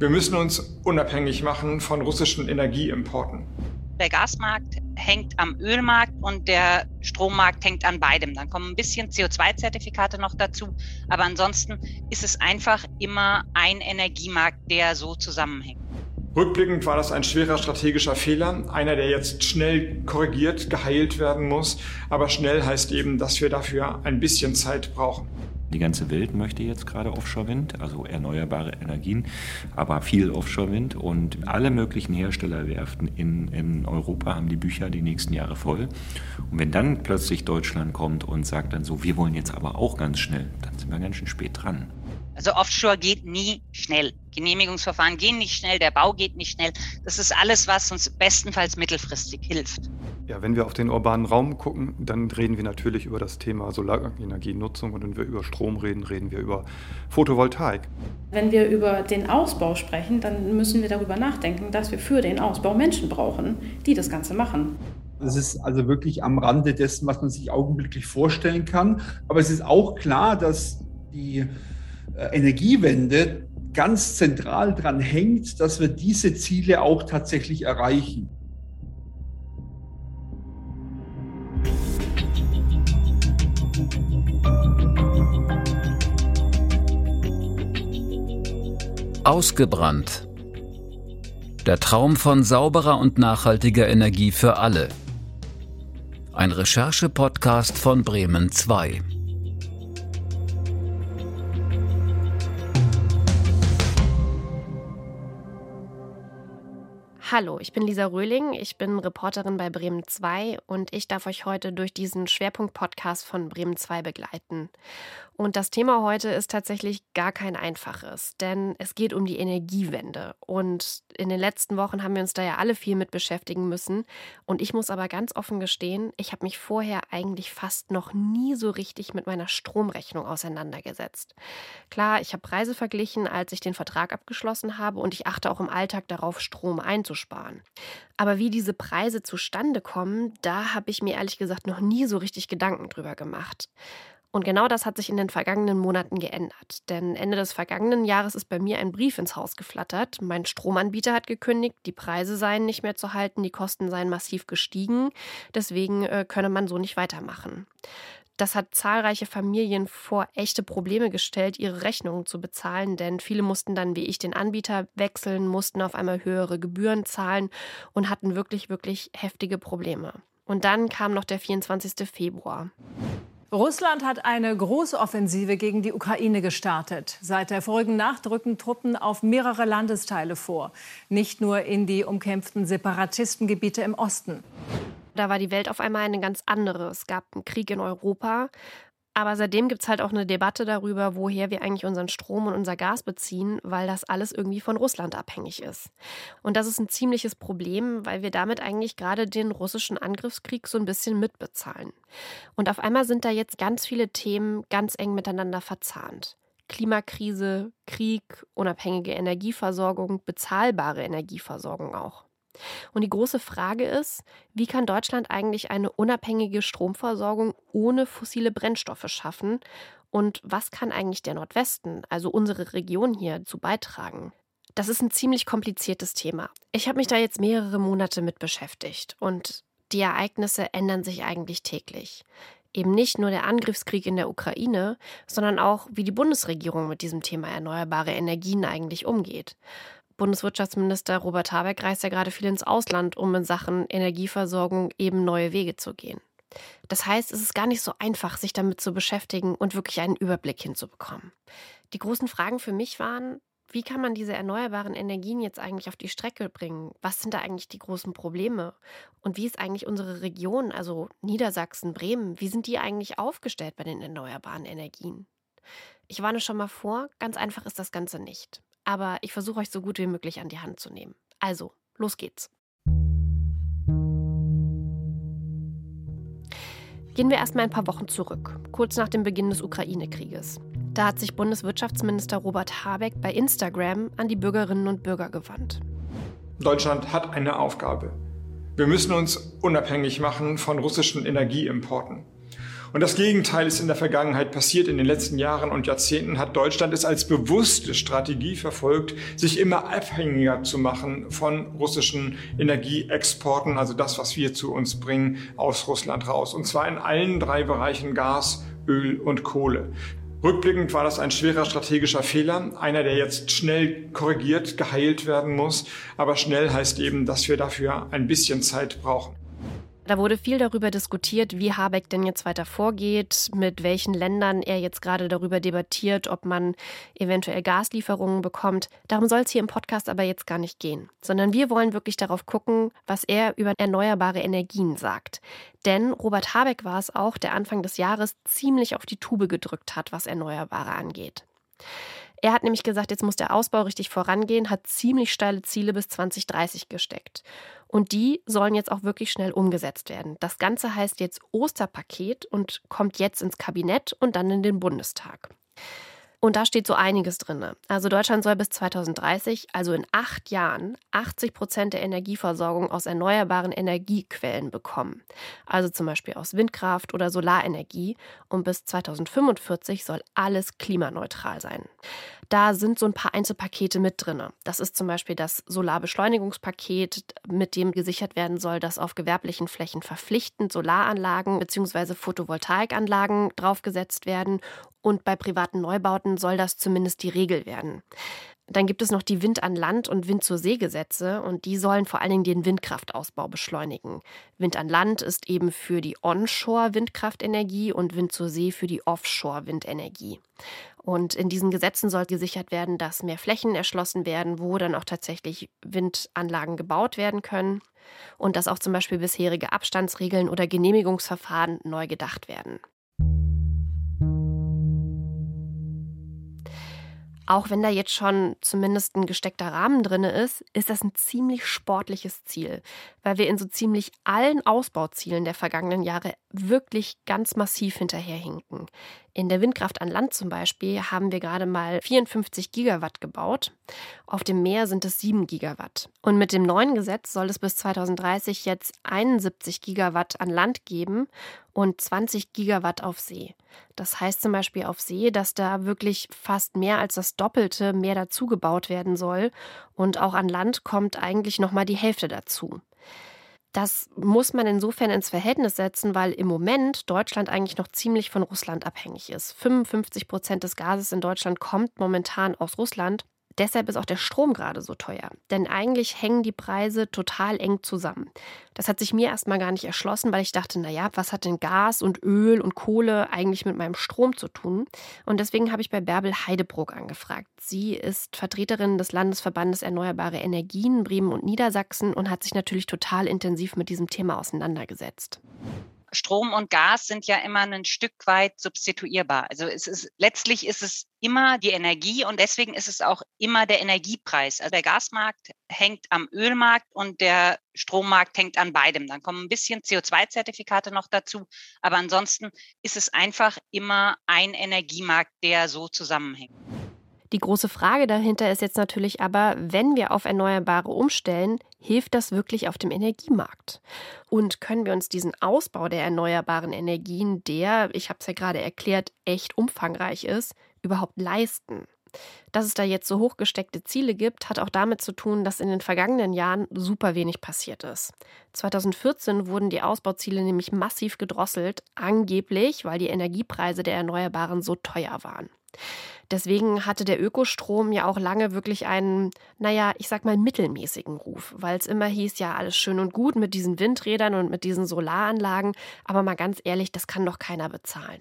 Wir müssen uns unabhängig machen von russischen Energieimporten. Der Gasmarkt hängt am Ölmarkt und der Strommarkt hängt an beidem. Dann kommen ein bisschen CO2-Zertifikate noch dazu. Aber ansonsten ist es einfach immer ein Energiemarkt, der so zusammenhängt. Rückblickend war das ein schwerer strategischer Fehler, einer, der jetzt schnell korrigiert, geheilt werden muss. Aber schnell heißt eben, dass wir dafür ein bisschen Zeit brauchen. Die ganze Welt möchte jetzt gerade Offshore-Wind, also erneuerbare Energien, aber viel Offshore-Wind. Und alle möglichen Herstellerwerften in, in Europa haben die Bücher die nächsten Jahre voll. Und wenn dann plötzlich Deutschland kommt und sagt dann so, wir wollen jetzt aber auch ganz schnell, dann sind wir ganz schön spät dran. Also Offshore geht nie schnell. Genehmigungsverfahren gehen nicht schnell, der Bau geht nicht schnell. Das ist alles, was uns bestenfalls mittelfristig hilft. Ja, wenn wir auf den urbanen Raum gucken, dann reden wir natürlich über das Thema Solarenergienutzung und wenn wir über Strom reden, reden wir über Photovoltaik. Wenn wir über den Ausbau sprechen, dann müssen wir darüber nachdenken, dass wir für den Ausbau Menschen brauchen, die das Ganze machen. Das ist also wirklich am Rande dessen, was man sich augenblicklich vorstellen kann. Aber es ist auch klar, dass die äh, Energiewende ganz zentral daran hängt, dass wir diese Ziele auch tatsächlich erreichen. Ausgebrannt. Der Traum von sauberer und nachhaltiger Energie für alle. Ein Recherche-Podcast von Bremen 2. Hallo, ich bin Lisa Röhling, ich bin Reporterin bei Bremen 2 und ich darf euch heute durch diesen Schwerpunkt-Podcast von Bremen 2 begleiten. Und das Thema heute ist tatsächlich gar kein einfaches, denn es geht um die Energiewende. Und in den letzten Wochen haben wir uns da ja alle viel mit beschäftigen müssen. Und ich muss aber ganz offen gestehen, ich habe mich vorher eigentlich fast noch nie so richtig mit meiner Stromrechnung auseinandergesetzt. Klar, ich habe Preise verglichen, als ich den Vertrag abgeschlossen habe und ich achte auch im Alltag darauf, Strom einzusparen. Aber wie diese Preise zustande kommen, da habe ich mir ehrlich gesagt noch nie so richtig Gedanken drüber gemacht. Und genau das hat sich in den vergangenen Monaten geändert. Denn Ende des vergangenen Jahres ist bei mir ein Brief ins Haus geflattert. Mein Stromanbieter hat gekündigt, die Preise seien nicht mehr zu halten, die Kosten seien massiv gestiegen. Deswegen äh, könne man so nicht weitermachen. Das hat zahlreiche Familien vor echte Probleme gestellt, ihre Rechnungen zu bezahlen, denn viele mussten dann wie ich den Anbieter wechseln, mussten auf einmal höhere Gebühren zahlen und hatten wirklich, wirklich heftige Probleme. Und dann kam noch der 24. Februar. Russland hat eine große Offensive gegen die Ukraine gestartet. Seit der vorigen Nacht rücken Truppen auf mehrere Landesteile vor, nicht nur in die umkämpften Separatistengebiete im Osten. Da war die Welt auf einmal eine ganz andere. Es gab einen Krieg in Europa. Aber seitdem gibt es halt auch eine Debatte darüber, woher wir eigentlich unseren Strom und unser Gas beziehen, weil das alles irgendwie von Russland abhängig ist. Und das ist ein ziemliches Problem, weil wir damit eigentlich gerade den russischen Angriffskrieg so ein bisschen mitbezahlen. Und auf einmal sind da jetzt ganz viele Themen ganz eng miteinander verzahnt. Klimakrise, Krieg, unabhängige Energieversorgung, bezahlbare Energieversorgung auch. Und die große Frage ist, wie kann Deutschland eigentlich eine unabhängige Stromversorgung ohne fossile Brennstoffe schaffen? Und was kann eigentlich der Nordwesten, also unsere Region hier, dazu beitragen? Das ist ein ziemlich kompliziertes Thema. Ich habe mich da jetzt mehrere Monate mit beschäftigt und die Ereignisse ändern sich eigentlich täglich. Eben nicht nur der Angriffskrieg in der Ukraine, sondern auch, wie die Bundesregierung mit diesem Thema erneuerbare Energien eigentlich umgeht. Bundeswirtschaftsminister Robert Habeck reist ja gerade viel ins Ausland, um in Sachen Energieversorgung eben neue Wege zu gehen. Das heißt, es ist gar nicht so einfach, sich damit zu beschäftigen und wirklich einen Überblick hinzubekommen. Die großen Fragen für mich waren, wie kann man diese erneuerbaren Energien jetzt eigentlich auf die Strecke bringen? Was sind da eigentlich die großen Probleme? Und wie ist eigentlich unsere Region, also Niedersachsen, Bremen, wie sind die eigentlich aufgestellt bei den erneuerbaren Energien? Ich warne schon mal vor, ganz einfach ist das Ganze nicht aber ich versuche euch so gut wie möglich an die Hand zu nehmen. Also, los geht's. Gehen wir erstmal ein paar Wochen zurück, kurz nach dem Beginn des Ukraine-Krieges. Da hat sich Bundeswirtschaftsminister Robert Habeck bei Instagram an die Bürgerinnen und Bürger gewandt. Deutschland hat eine Aufgabe. Wir müssen uns unabhängig machen von russischen Energieimporten. Und das Gegenteil ist in der Vergangenheit passiert. In den letzten Jahren und Jahrzehnten hat Deutschland es als bewusste Strategie verfolgt, sich immer abhängiger zu machen von russischen Energieexporten, also das, was wir zu uns bringen, aus Russland raus. Und zwar in allen drei Bereichen Gas, Öl und Kohle. Rückblickend war das ein schwerer strategischer Fehler, einer, der jetzt schnell korrigiert, geheilt werden muss. Aber schnell heißt eben, dass wir dafür ein bisschen Zeit brauchen. Da wurde viel darüber diskutiert, wie Habeck denn jetzt weiter vorgeht, mit welchen Ländern er jetzt gerade darüber debattiert, ob man eventuell Gaslieferungen bekommt. Darum soll es hier im Podcast aber jetzt gar nicht gehen, sondern wir wollen wirklich darauf gucken, was er über erneuerbare Energien sagt. Denn Robert Habeck war es auch, der Anfang des Jahres ziemlich auf die Tube gedrückt hat, was Erneuerbare angeht. Er hat nämlich gesagt, jetzt muss der Ausbau richtig vorangehen, hat ziemlich steile Ziele bis 2030 gesteckt. Und die sollen jetzt auch wirklich schnell umgesetzt werden. Das Ganze heißt jetzt Osterpaket und kommt jetzt ins Kabinett und dann in den Bundestag. Und da steht so einiges drin. Also Deutschland soll bis 2030, also in acht Jahren, 80 Prozent der Energieversorgung aus erneuerbaren Energiequellen bekommen. Also zum Beispiel aus Windkraft oder Solarenergie. Und bis 2045 soll alles klimaneutral sein. Da sind so ein paar Einzelpakete mit drin. Das ist zum Beispiel das Solarbeschleunigungspaket, mit dem gesichert werden soll, dass auf gewerblichen Flächen verpflichtend Solaranlagen bzw. Photovoltaikanlagen draufgesetzt werden. Und bei privaten Neubauten soll das zumindest die Regel werden. Dann gibt es noch die Wind an Land und Wind zur See Gesetze und die sollen vor allen Dingen den Windkraftausbau beschleunigen. Wind an Land ist eben für die Onshore-Windkraftenergie und Wind zur See für die Offshore-Windenergie. Und in diesen Gesetzen soll gesichert werden, dass mehr Flächen erschlossen werden, wo dann auch tatsächlich Windanlagen gebaut werden können und dass auch zum Beispiel bisherige Abstandsregeln oder Genehmigungsverfahren neu gedacht werden. Auch wenn da jetzt schon zumindest ein gesteckter Rahmen drin ist, ist das ein ziemlich sportliches Ziel, weil wir in so ziemlich allen Ausbauzielen der vergangenen Jahre wirklich ganz massiv hinterherhinken. In der Windkraft an Land zum Beispiel haben wir gerade mal 54 Gigawatt gebaut. Auf dem Meer sind es 7 Gigawatt. Und mit dem neuen Gesetz soll es bis 2030 jetzt 71 Gigawatt an Land geben und 20 Gigawatt auf See. Das heißt zum Beispiel auf See, dass da wirklich fast mehr als das Doppelte mehr dazu gebaut werden soll. Und auch an Land kommt eigentlich nochmal die Hälfte dazu. Das muss man insofern ins Verhältnis setzen, weil im Moment Deutschland eigentlich noch ziemlich von Russland abhängig ist. 55 Prozent des Gases in Deutschland kommt momentan aus Russland. Deshalb ist auch der Strom gerade so teuer. Denn eigentlich hängen die Preise total eng zusammen. Das hat sich mir erstmal gar nicht erschlossen, weil ich dachte, naja, was hat denn Gas und Öl und Kohle eigentlich mit meinem Strom zu tun? Und deswegen habe ich bei Bärbel Heidebruck angefragt. Sie ist Vertreterin des Landesverbandes Erneuerbare Energien Bremen und Niedersachsen und hat sich natürlich total intensiv mit diesem Thema auseinandergesetzt. Strom und Gas sind ja immer ein Stück weit substituierbar. Also es ist letztlich ist es immer die Energie und deswegen ist es auch immer der Energiepreis. Also der Gasmarkt hängt am Ölmarkt und der Strommarkt hängt an beidem. Dann kommen ein bisschen CO2-Zertifikate noch dazu, aber ansonsten ist es einfach immer ein Energiemarkt, der so zusammenhängt. Die große Frage dahinter ist jetzt natürlich aber, wenn wir auf Erneuerbare umstellen, hilft das wirklich auf dem Energiemarkt? Und können wir uns diesen Ausbau der erneuerbaren Energien, der, ich habe es ja gerade erklärt, echt umfangreich ist, überhaupt leisten? Dass es da jetzt so hochgesteckte Ziele gibt, hat auch damit zu tun, dass in den vergangenen Jahren super wenig passiert ist. 2014 wurden die Ausbauziele nämlich massiv gedrosselt, angeblich, weil die Energiepreise der Erneuerbaren so teuer waren. Deswegen hatte der Ökostrom ja auch lange wirklich einen, naja, ich sag mal mittelmäßigen Ruf, weil es immer hieß, ja, alles schön und gut mit diesen Windrädern und mit diesen Solaranlagen, aber mal ganz ehrlich, das kann doch keiner bezahlen.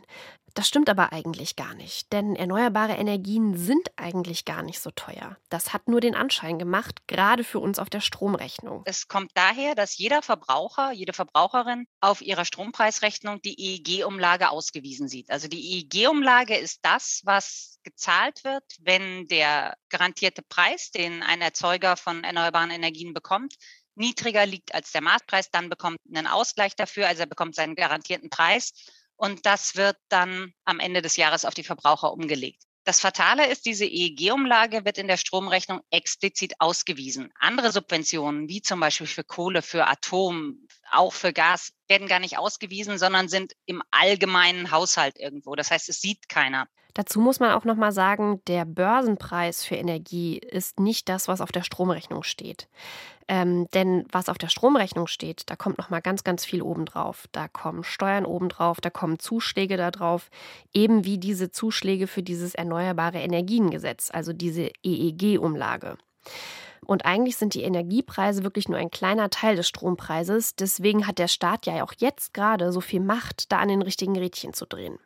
Das stimmt aber eigentlich gar nicht, denn erneuerbare Energien sind eigentlich gar nicht so teuer. Das hat nur den Anschein gemacht, gerade für uns auf der Stromrechnung. Es kommt daher, dass jeder Verbraucher, jede Verbraucherin auf ihrer Strompreisrechnung die EEG-Umlage ausgewiesen sieht. Also die EEG-Umlage ist das, was gezahlt wird, wenn der garantierte Preis, den ein Erzeuger von erneuerbaren Energien bekommt, niedriger liegt als der Marktpreis, dann bekommt er einen Ausgleich dafür, also er bekommt seinen garantierten Preis und das wird dann am Ende des Jahres auf die Verbraucher umgelegt. Das Fatale ist, diese EEG-Umlage wird in der Stromrechnung explizit ausgewiesen. Andere Subventionen, wie zum Beispiel für Kohle, für Atom, auch für Gas, werden gar nicht ausgewiesen, sondern sind im allgemeinen Haushalt irgendwo. Das heißt, es sieht keiner. Dazu muss man auch noch mal sagen, der Börsenpreis für Energie ist nicht das, was auf der Stromrechnung steht. Ähm, denn was auf der Stromrechnung steht, da kommt noch mal ganz, ganz viel obendrauf. Da kommen Steuern obendrauf, da kommen Zuschläge da drauf, eben wie diese Zuschläge für dieses Erneuerbare Energiengesetz, also diese EEG-Umlage. Und eigentlich sind die Energiepreise wirklich nur ein kleiner Teil des Strompreises. Deswegen hat der Staat ja auch jetzt gerade so viel Macht, da an den richtigen Rädchen zu drehen.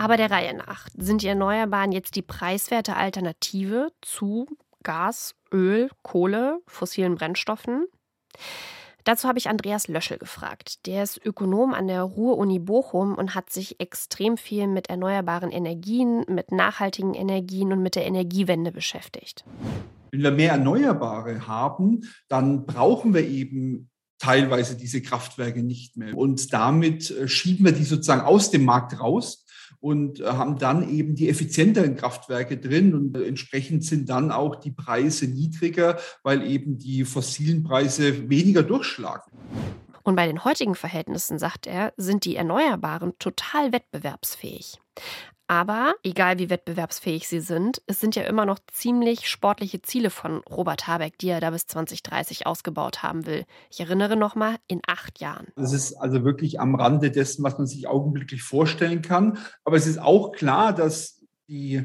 Aber der Reihe nach sind die Erneuerbaren jetzt die preiswerte Alternative zu Gas, Öl, Kohle, fossilen Brennstoffen? Dazu habe ich Andreas Löschel gefragt. Der ist Ökonom an der Ruhr-Uni Bochum und hat sich extrem viel mit erneuerbaren Energien, mit nachhaltigen Energien und mit der Energiewende beschäftigt. Wenn wir mehr Erneuerbare haben, dann brauchen wir eben teilweise diese Kraftwerke nicht mehr. Und damit äh, schieben wir die sozusagen aus dem Markt raus und äh, haben dann eben die effizienteren Kraftwerke drin und äh, entsprechend sind dann auch die Preise niedriger, weil eben die fossilen Preise weniger durchschlagen. Und bei den heutigen Verhältnissen, sagt er, sind die Erneuerbaren total wettbewerbsfähig. Aber egal wie wettbewerbsfähig sie sind, es sind ja immer noch ziemlich sportliche Ziele von Robert Habeck, die er da bis 2030 ausgebaut haben will. Ich erinnere nochmal, in acht Jahren. Das ist also wirklich am Rande dessen, was man sich augenblicklich vorstellen kann. Aber es ist auch klar, dass die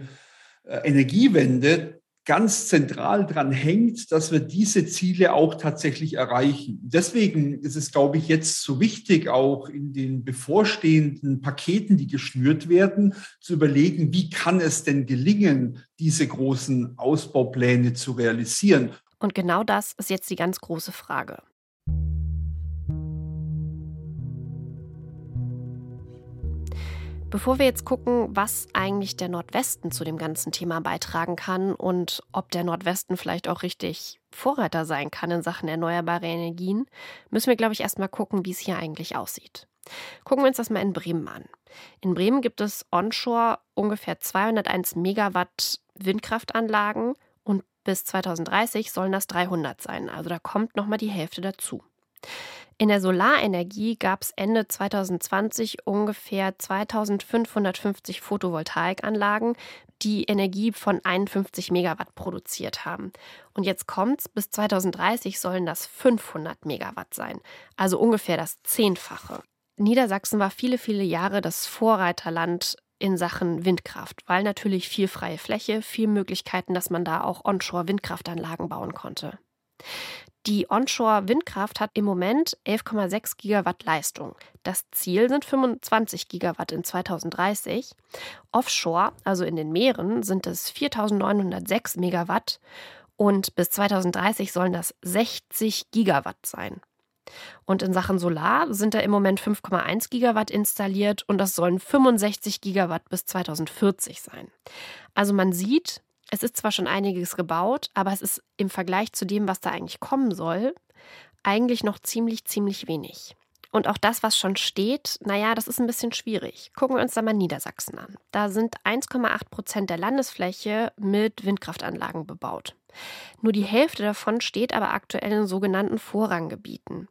äh, Energiewende ganz zentral dran hängt, dass wir diese Ziele auch tatsächlich erreichen. Deswegen ist es, glaube ich, jetzt so wichtig, auch in den bevorstehenden Paketen, die geschnürt werden, zu überlegen, wie kann es denn gelingen, diese großen Ausbaupläne zu realisieren. Und genau das ist jetzt die ganz große Frage. Bevor wir jetzt gucken, was eigentlich der Nordwesten zu dem ganzen Thema beitragen kann und ob der Nordwesten vielleicht auch richtig Vorreiter sein kann in Sachen erneuerbare Energien, müssen wir, glaube ich, erstmal gucken, wie es hier eigentlich aussieht. Gucken wir uns das mal in Bremen an. In Bremen gibt es onshore ungefähr 201 Megawatt Windkraftanlagen und bis 2030 sollen das 300 sein. Also da kommt nochmal die Hälfte dazu. In der Solarenergie gab es Ende 2020 ungefähr 2550 Photovoltaikanlagen, die Energie von 51 Megawatt produziert haben. Und jetzt kommt's, bis 2030 sollen das 500 Megawatt sein, also ungefähr das Zehnfache. Niedersachsen war viele, viele Jahre das Vorreiterland in Sachen Windkraft, weil natürlich viel freie Fläche, viel Möglichkeiten, dass man da auch Onshore-Windkraftanlagen bauen konnte. Die Onshore-Windkraft hat im Moment 11,6 Gigawatt Leistung. Das Ziel sind 25 Gigawatt in 2030. Offshore, also in den Meeren, sind es 4.906 Megawatt und bis 2030 sollen das 60 Gigawatt sein. Und in Sachen Solar sind da im Moment 5,1 Gigawatt installiert und das sollen 65 Gigawatt bis 2040 sein. Also man sieht, es ist zwar schon einiges gebaut, aber es ist im Vergleich zu dem, was da eigentlich kommen soll, eigentlich noch ziemlich, ziemlich wenig. Und auch das, was schon steht, naja, das ist ein bisschen schwierig. Gucken wir uns da mal Niedersachsen an. Da sind 1,8 Prozent der Landesfläche mit Windkraftanlagen bebaut. Nur die Hälfte davon steht aber aktuell in sogenannten Vorranggebieten.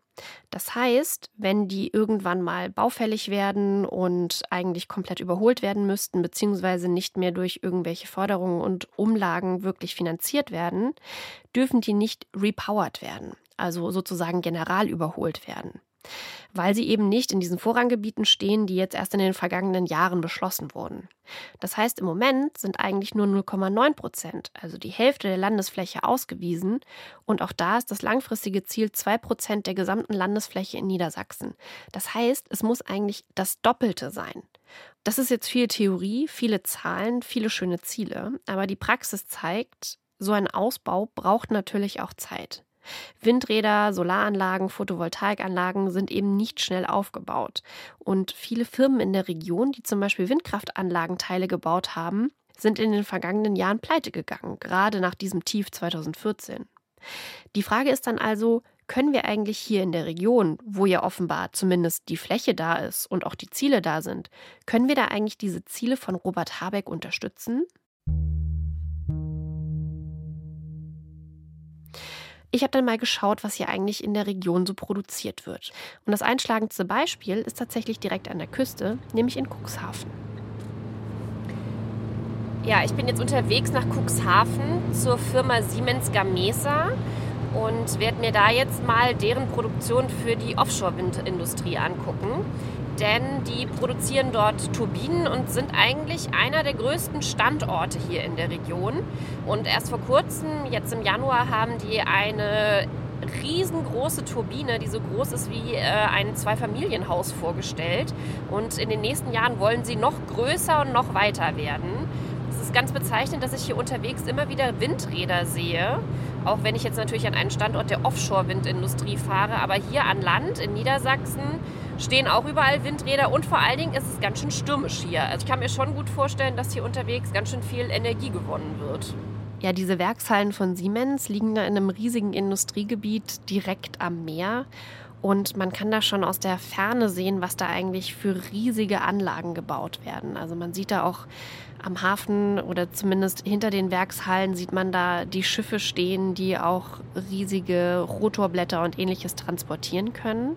Das heißt, wenn die irgendwann mal baufällig werden und eigentlich komplett überholt werden müssten, beziehungsweise nicht mehr durch irgendwelche Förderungen und Umlagen wirklich finanziert werden, dürfen die nicht repowered werden, also sozusagen general überholt werden weil sie eben nicht in diesen Vorranggebieten stehen, die jetzt erst in den vergangenen Jahren beschlossen wurden. Das heißt, im Moment sind eigentlich nur 0,9 Prozent, also die Hälfte der Landesfläche, ausgewiesen. Und auch da ist das langfristige Ziel 2 Prozent der gesamten Landesfläche in Niedersachsen. Das heißt, es muss eigentlich das Doppelte sein. Das ist jetzt viel Theorie, viele Zahlen, viele schöne Ziele, aber die Praxis zeigt, so ein Ausbau braucht natürlich auch Zeit. Windräder, Solaranlagen, Photovoltaikanlagen sind eben nicht schnell aufgebaut. Und viele Firmen in der Region, die zum Beispiel Windkraftanlagenteile gebaut haben, sind in den vergangenen Jahren pleite gegangen, gerade nach diesem Tief 2014. Die Frage ist dann also, können wir eigentlich hier in der Region, wo ja offenbar zumindest die Fläche da ist und auch die Ziele da sind, können wir da eigentlich diese Ziele von Robert Habeck unterstützen? Ich habe dann mal geschaut, was hier eigentlich in der Region so produziert wird. Und das einschlagendste Beispiel ist tatsächlich direkt an der Küste, nämlich in Cuxhaven. Ja, ich bin jetzt unterwegs nach Cuxhaven zur Firma Siemens Gamesa und werde mir da jetzt mal deren Produktion für die Offshore-Windindustrie angucken denn die produzieren dort Turbinen und sind eigentlich einer der größten Standorte hier in der Region. Und erst vor kurzem, jetzt im Januar, haben die eine riesengroße Turbine, die so groß ist wie äh, ein Zweifamilienhaus vorgestellt. Und in den nächsten Jahren wollen sie noch größer und noch weiter werden. Es ist ganz bezeichnend, dass ich hier unterwegs immer wieder Windräder sehe. Auch wenn ich jetzt natürlich an einen Standort der Offshore-Windindustrie fahre. Aber hier an Land in Niedersachsen stehen auch überall Windräder und vor allen Dingen ist es ganz schön stürmisch hier. Also ich kann mir schon gut vorstellen, dass hier unterwegs ganz schön viel Energie gewonnen wird. Ja, diese Werkshallen von Siemens liegen da in einem riesigen Industriegebiet direkt am Meer. Und man kann da schon aus der Ferne sehen, was da eigentlich für riesige Anlagen gebaut werden. Also man sieht da auch am Hafen oder zumindest hinter den Werkshallen sieht man da die Schiffe stehen, die auch riesige Rotorblätter und ähnliches transportieren können.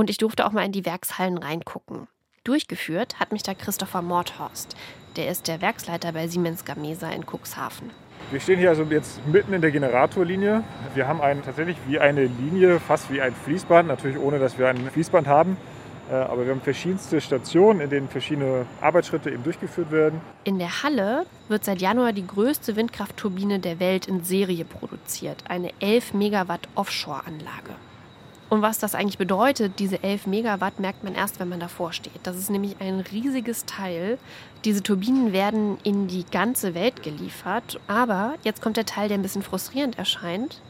Und ich durfte auch mal in die Werkshallen reingucken. Durchgeführt hat mich da Christopher Mordhorst. Der ist der Werksleiter bei Siemens Gamesa in Cuxhaven. Wir stehen hier also jetzt mitten in der Generatorlinie. Wir haben einen, tatsächlich wie eine Linie, fast wie ein Fließband, natürlich ohne, dass wir ein Fließband haben. Äh, aber wir haben verschiedenste Stationen, in denen verschiedene Arbeitsschritte eben durchgeführt werden. In der Halle wird seit Januar die größte Windkraftturbine der Welt in Serie produziert. Eine 11 Megawatt Offshore-Anlage. Und was das eigentlich bedeutet, diese 11 Megawatt, merkt man erst, wenn man davor steht. Das ist nämlich ein riesiges Teil. Diese Turbinen werden in die ganze Welt geliefert. Aber jetzt kommt der Teil, der ein bisschen frustrierend erscheint.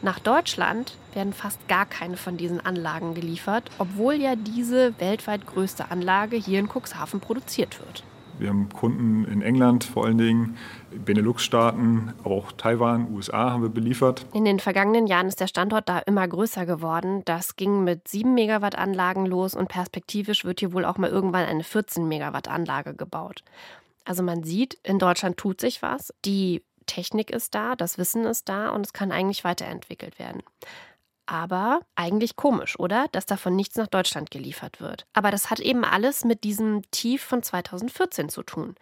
Nach Deutschland werden fast gar keine von diesen Anlagen geliefert, obwohl ja diese weltweit größte Anlage hier in Cuxhaven produziert wird. Wir haben Kunden in England vor allen Dingen, Benelux-Staaten, aber auch Taiwan, USA haben wir beliefert. In den vergangenen Jahren ist der Standort da immer größer geworden. Das ging mit 7 Megawatt Anlagen los und perspektivisch wird hier wohl auch mal irgendwann eine 14 Megawatt Anlage gebaut. Also man sieht, in Deutschland tut sich was. Die Technik ist da, das Wissen ist da und es kann eigentlich weiterentwickelt werden. Aber eigentlich komisch, oder? Dass davon nichts nach Deutschland geliefert wird. Aber das hat eben alles mit diesem Tief von 2014 zu tun.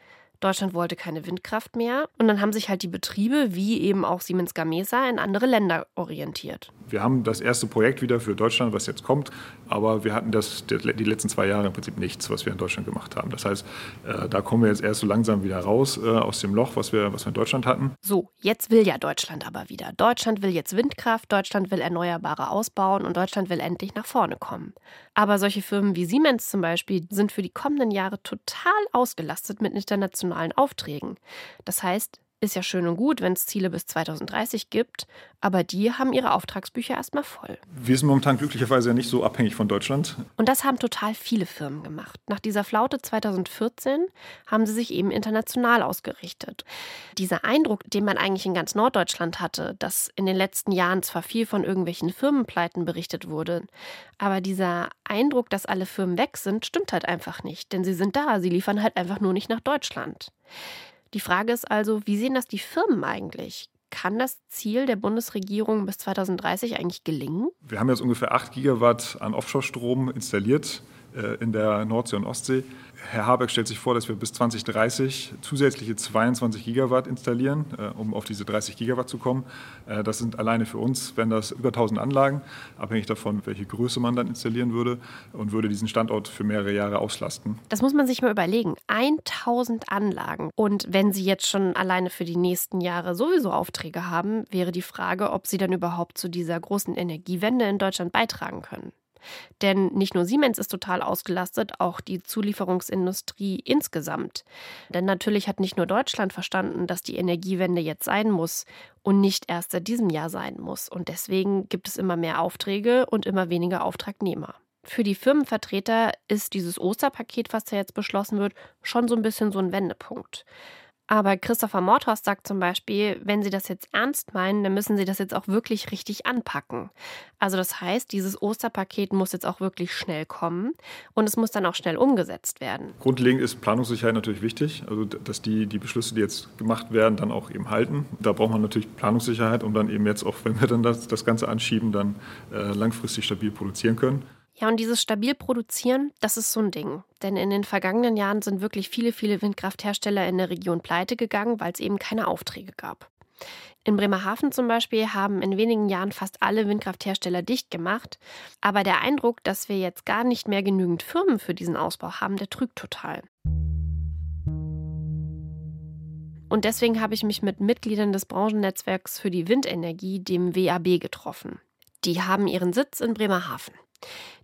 Deutschland wollte keine Windkraft mehr. Und dann haben sich halt die Betriebe, wie eben auch Siemens Gamesa, in andere Länder orientiert. Wir haben das erste Projekt wieder für Deutschland, was jetzt kommt, aber wir hatten das die letzten zwei Jahre im Prinzip nichts, was wir in Deutschland gemacht haben. Das heißt, äh, da kommen wir jetzt erst so langsam wieder raus äh, aus dem Loch, was wir, was wir in Deutschland hatten. So, jetzt will ja Deutschland aber wieder. Deutschland will jetzt Windkraft, Deutschland will Erneuerbare ausbauen und Deutschland will endlich nach vorne kommen. Aber solche Firmen wie Siemens zum Beispiel sind für die kommenden Jahre total ausgelastet mit internationalen Aufträgen. Das heißt, ist ja schön und gut, wenn es Ziele bis 2030 gibt, aber die haben ihre Auftragsbücher erstmal voll. Wir sind momentan glücklicherweise ja nicht so abhängig von Deutschland. Und das haben total viele Firmen gemacht. Nach dieser Flaute 2014 haben sie sich eben international ausgerichtet. Dieser Eindruck, den man eigentlich in ganz Norddeutschland hatte, dass in den letzten Jahren zwar viel von irgendwelchen Firmenpleiten berichtet wurde, aber dieser Eindruck, dass alle Firmen weg sind, stimmt halt einfach nicht, denn sie sind da, sie liefern halt einfach nur nicht nach Deutschland. Die Frage ist also, wie sehen das die Firmen eigentlich? Kann das Ziel der Bundesregierung bis 2030 eigentlich gelingen? Wir haben jetzt ungefähr 8 Gigawatt an Offshore-Strom installiert in der Nordsee und Ostsee. Herr Habeck stellt sich vor, dass wir bis 2030 zusätzliche 22 Gigawatt installieren, äh, um auf diese 30 Gigawatt zu kommen. Äh, das sind alleine für uns, wenn das über 1000 Anlagen, abhängig davon, welche Größe man dann installieren würde und würde diesen Standort für mehrere Jahre auslasten. Das muss man sich mal überlegen. 1000 Anlagen. Und wenn Sie jetzt schon alleine für die nächsten Jahre sowieso Aufträge haben, wäre die Frage, ob Sie dann überhaupt zu dieser großen Energiewende in Deutschland beitragen können. Denn nicht nur Siemens ist total ausgelastet, auch die Zulieferungsindustrie insgesamt. Denn natürlich hat nicht nur Deutschland verstanden, dass die Energiewende jetzt sein muss und nicht erst seit diesem Jahr sein muss. Und deswegen gibt es immer mehr Aufträge und immer weniger Auftragnehmer. Für die Firmenvertreter ist dieses Osterpaket, was da jetzt beschlossen wird, schon so ein bisschen so ein Wendepunkt. Aber Christopher Mordhorst sagt zum Beispiel, wenn Sie das jetzt ernst meinen, dann müssen Sie das jetzt auch wirklich richtig anpacken. Also das heißt, dieses Osterpaket muss jetzt auch wirklich schnell kommen und es muss dann auch schnell umgesetzt werden. Grundlegend ist Planungssicherheit natürlich wichtig, also dass die, die Beschlüsse, die jetzt gemacht werden, dann auch eben halten. Da braucht man natürlich Planungssicherheit, um dann eben jetzt auch, wenn wir dann das, das Ganze anschieben, dann äh, langfristig stabil produzieren können. Ja, und dieses stabil produzieren, das ist so ein Ding. Denn in den vergangenen Jahren sind wirklich viele, viele Windkrafthersteller in der Region pleite gegangen, weil es eben keine Aufträge gab. In Bremerhaven zum Beispiel haben in wenigen Jahren fast alle Windkrafthersteller dicht gemacht. Aber der Eindruck, dass wir jetzt gar nicht mehr genügend Firmen für diesen Ausbau haben, der trügt total. Und deswegen habe ich mich mit Mitgliedern des Branchennetzwerks für die Windenergie, dem WAB, getroffen. Die haben ihren Sitz in Bremerhaven.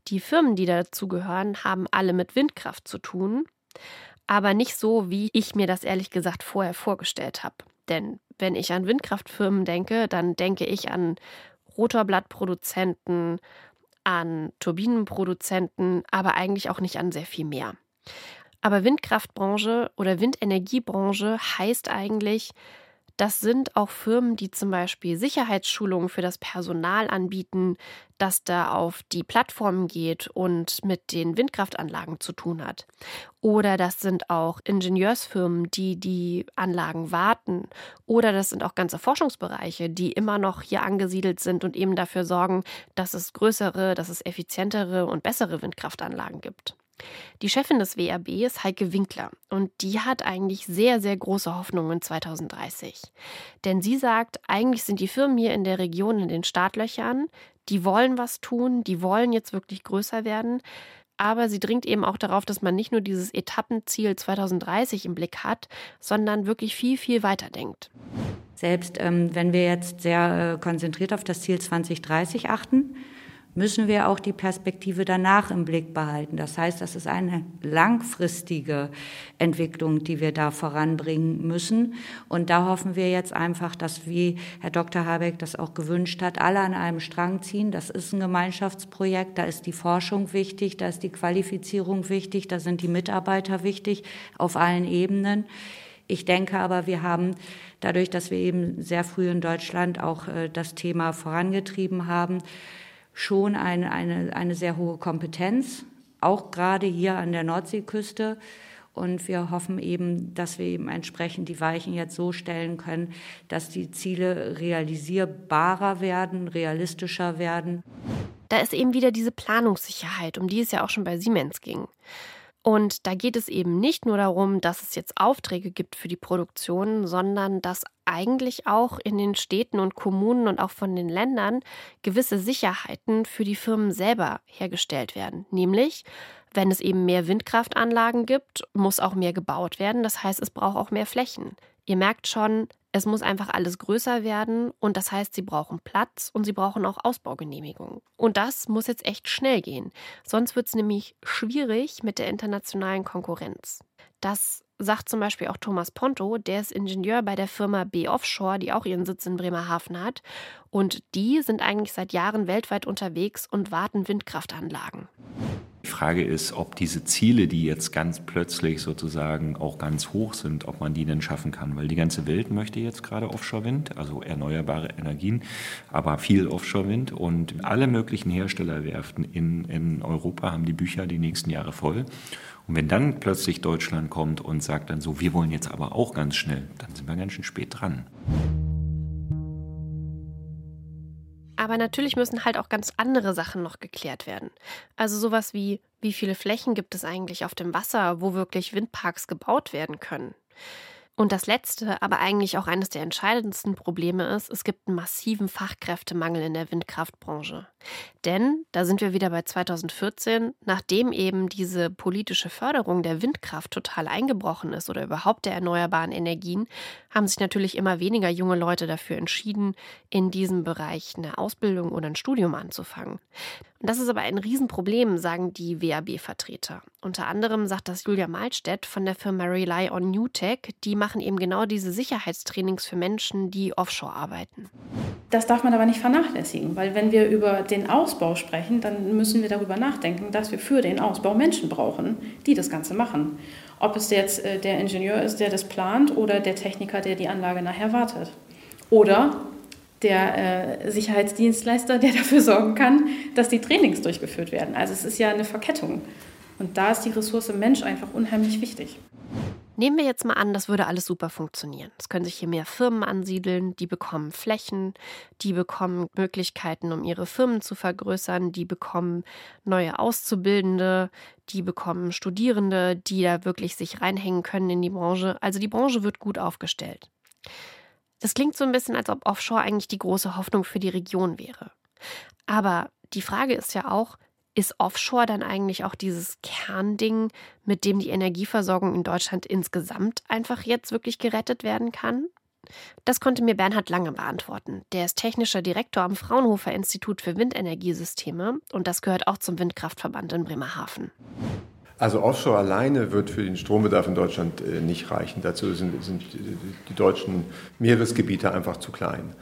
Die Firmen, die dazugehören, haben alle mit Windkraft zu tun, aber nicht so, wie ich mir das ehrlich gesagt vorher vorgestellt habe. Denn wenn ich an Windkraftfirmen denke, dann denke ich an Rotorblattproduzenten, an Turbinenproduzenten, aber eigentlich auch nicht an sehr viel mehr. Aber Windkraftbranche oder Windenergiebranche heißt eigentlich, das sind auch Firmen, die zum Beispiel Sicherheitsschulungen für das Personal anbieten, das da auf die Plattformen geht und mit den Windkraftanlagen zu tun hat. Oder das sind auch Ingenieursfirmen, die die Anlagen warten. Oder das sind auch ganze Forschungsbereiche, die immer noch hier angesiedelt sind und eben dafür sorgen, dass es größere, dass es effizientere und bessere Windkraftanlagen gibt. Die Chefin des WRB ist Heike Winkler und die hat eigentlich sehr, sehr große Hoffnungen 2030. Denn sie sagt, eigentlich sind die Firmen hier in der Region in den Startlöchern, die wollen was tun, die wollen jetzt wirklich größer werden. Aber sie dringt eben auch darauf, dass man nicht nur dieses Etappenziel 2030 im Blick hat, sondern wirklich viel, viel weiter denkt. Selbst ähm, wenn wir jetzt sehr äh, konzentriert auf das Ziel 2030 achten, müssen wir auch die Perspektive danach im Blick behalten. Das heißt, das ist eine langfristige Entwicklung, die wir da voranbringen müssen. Und da hoffen wir jetzt einfach, dass, wie Herr Dr. Habeck das auch gewünscht hat, alle an einem Strang ziehen. Das ist ein Gemeinschaftsprojekt. Da ist die Forschung wichtig, da ist die Qualifizierung wichtig, da sind die Mitarbeiter wichtig auf allen Ebenen. Ich denke aber, wir haben dadurch, dass wir eben sehr früh in Deutschland auch äh, das Thema vorangetrieben haben, schon eine, eine, eine sehr hohe Kompetenz, auch gerade hier an der Nordseeküste. Und wir hoffen eben, dass wir eben entsprechend die Weichen jetzt so stellen können, dass die Ziele realisierbarer werden, realistischer werden. Da ist eben wieder diese Planungssicherheit, um die es ja auch schon bei Siemens ging. Und da geht es eben nicht nur darum, dass es jetzt Aufträge gibt für die Produktion, sondern dass eigentlich auch in den Städten und Kommunen und auch von den Ländern gewisse Sicherheiten für die Firmen selber hergestellt werden. Nämlich, wenn es eben mehr Windkraftanlagen gibt, muss auch mehr gebaut werden. Das heißt, es braucht auch mehr Flächen. Ihr merkt schon, es muss einfach alles größer werden und das heißt, sie brauchen Platz und sie brauchen auch Ausbaugenehmigungen. Und das muss jetzt echt schnell gehen. Sonst wird es nämlich schwierig mit der internationalen Konkurrenz. Das sagt zum Beispiel auch Thomas Ponto, der ist Ingenieur bei der Firma B Offshore, die auch ihren Sitz in Bremerhaven hat. Und die sind eigentlich seit Jahren weltweit unterwegs und warten Windkraftanlagen. Die Frage ist, ob diese Ziele, die jetzt ganz plötzlich sozusagen auch ganz hoch sind, ob man die denn schaffen kann. Weil die ganze Welt möchte jetzt gerade Offshore-Wind, also erneuerbare Energien, aber viel Offshore-Wind. Und alle möglichen Herstellerwerften in, in Europa haben die Bücher die nächsten Jahre voll. Und wenn dann plötzlich Deutschland kommt und sagt dann so, wir wollen jetzt aber auch ganz schnell, dann sind wir ganz schön spät dran. Aber natürlich müssen halt auch ganz andere Sachen noch geklärt werden. Also sowas wie, wie viele Flächen gibt es eigentlich auf dem Wasser, wo wirklich Windparks gebaut werden können? Und das letzte, aber eigentlich auch eines der entscheidendsten Probleme ist, es gibt einen massiven Fachkräftemangel in der Windkraftbranche. Denn, da sind wir wieder bei 2014, nachdem eben diese politische Förderung der Windkraft total eingebrochen ist oder überhaupt der erneuerbaren Energien, haben sich natürlich immer weniger junge Leute dafür entschieden, in diesem Bereich eine Ausbildung oder ein Studium anzufangen. Das ist aber ein Riesenproblem, sagen die WAB-Vertreter. Unter anderem sagt das Julia Malstedt von der Firma Rely on New Tech. Die machen eben genau diese Sicherheitstrainings für Menschen, die offshore arbeiten. Das darf man aber nicht vernachlässigen, weil wenn wir über den Ausbau sprechen, dann müssen wir darüber nachdenken, dass wir für den Ausbau Menschen brauchen, die das Ganze machen. Ob es jetzt äh, der Ingenieur ist, der das plant oder der Techniker, der die Anlage nachher wartet. Oder der äh, Sicherheitsdienstleister, der dafür sorgen kann, dass die Trainings durchgeführt werden. Also es ist ja eine Verkettung. Und da ist die Ressource Mensch einfach unheimlich wichtig. Nehmen wir jetzt mal an, das würde alles super funktionieren. Es können sich hier mehr Firmen ansiedeln, die bekommen Flächen, die bekommen Möglichkeiten, um ihre Firmen zu vergrößern, die bekommen neue Auszubildende, die bekommen Studierende, die da wirklich sich reinhängen können in die Branche. Also die Branche wird gut aufgestellt. Das klingt so ein bisschen, als ob Offshore eigentlich die große Hoffnung für die Region wäre. Aber die Frage ist ja auch, ist Offshore dann eigentlich auch dieses Kernding, mit dem die Energieversorgung in Deutschland insgesamt einfach jetzt wirklich gerettet werden kann? Das konnte mir Bernhard Lange beantworten. Der ist technischer Direktor am Fraunhofer Institut für Windenergiesysteme und das gehört auch zum Windkraftverband in Bremerhaven. Also Offshore alleine wird für den Strombedarf in Deutschland äh, nicht reichen. Dazu sind, sind die deutschen Meeresgebiete einfach zu klein.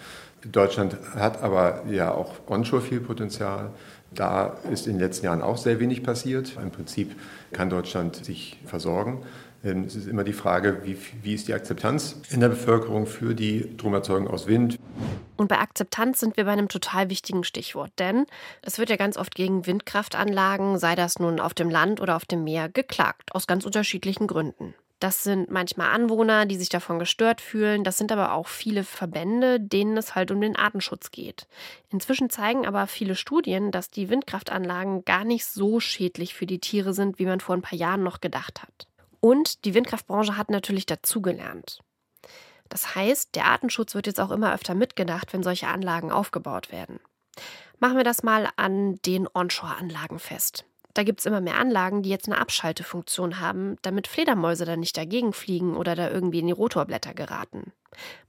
Deutschland hat aber ja auch onshore viel Potenzial. Da ist in den letzten Jahren auch sehr wenig passiert. Im Prinzip kann Deutschland sich versorgen. Ähm, es ist immer die Frage, wie, wie ist die Akzeptanz in der Bevölkerung für die Stromerzeugung aus Wind. Und bei Akzeptanz sind wir bei einem total wichtigen Stichwort, denn es wird ja ganz oft gegen Windkraftanlagen, sei das nun auf dem Land oder auf dem Meer, geklagt, aus ganz unterschiedlichen Gründen. Das sind manchmal Anwohner, die sich davon gestört fühlen. Das sind aber auch viele Verbände, denen es halt um den Artenschutz geht. Inzwischen zeigen aber viele Studien, dass die Windkraftanlagen gar nicht so schädlich für die Tiere sind, wie man vor ein paar Jahren noch gedacht hat. Und die Windkraftbranche hat natürlich dazugelernt. Das heißt, der Artenschutz wird jetzt auch immer öfter mitgedacht, wenn solche Anlagen aufgebaut werden. Machen wir das mal an den Onshore-Anlagen fest. Da gibt es immer mehr Anlagen, die jetzt eine Abschaltefunktion haben, damit Fledermäuse da nicht dagegen fliegen oder da irgendwie in die Rotorblätter geraten.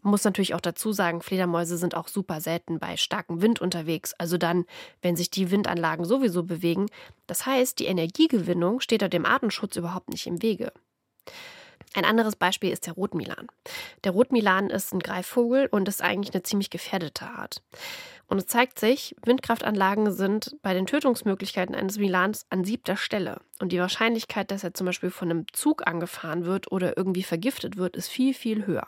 Man muss natürlich auch dazu sagen, Fledermäuse sind auch super selten bei starkem Wind unterwegs, also dann, wenn sich die Windanlagen sowieso bewegen. Das heißt, die Energiegewinnung steht da dem Artenschutz überhaupt nicht im Wege. Ein anderes Beispiel ist der Rotmilan. Der Rotmilan ist ein Greifvogel und ist eigentlich eine ziemlich gefährdete Art. Und es zeigt sich, Windkraftanlagen sind bei den Tötungsmöglichkeiten eines Milans an siebter Stelle. Und die Wahrscheinlichkeit, dass er zum Beispiel von einem Zug angefahren wird oder irgendwie vergiftet wird, ist viel, viel höher.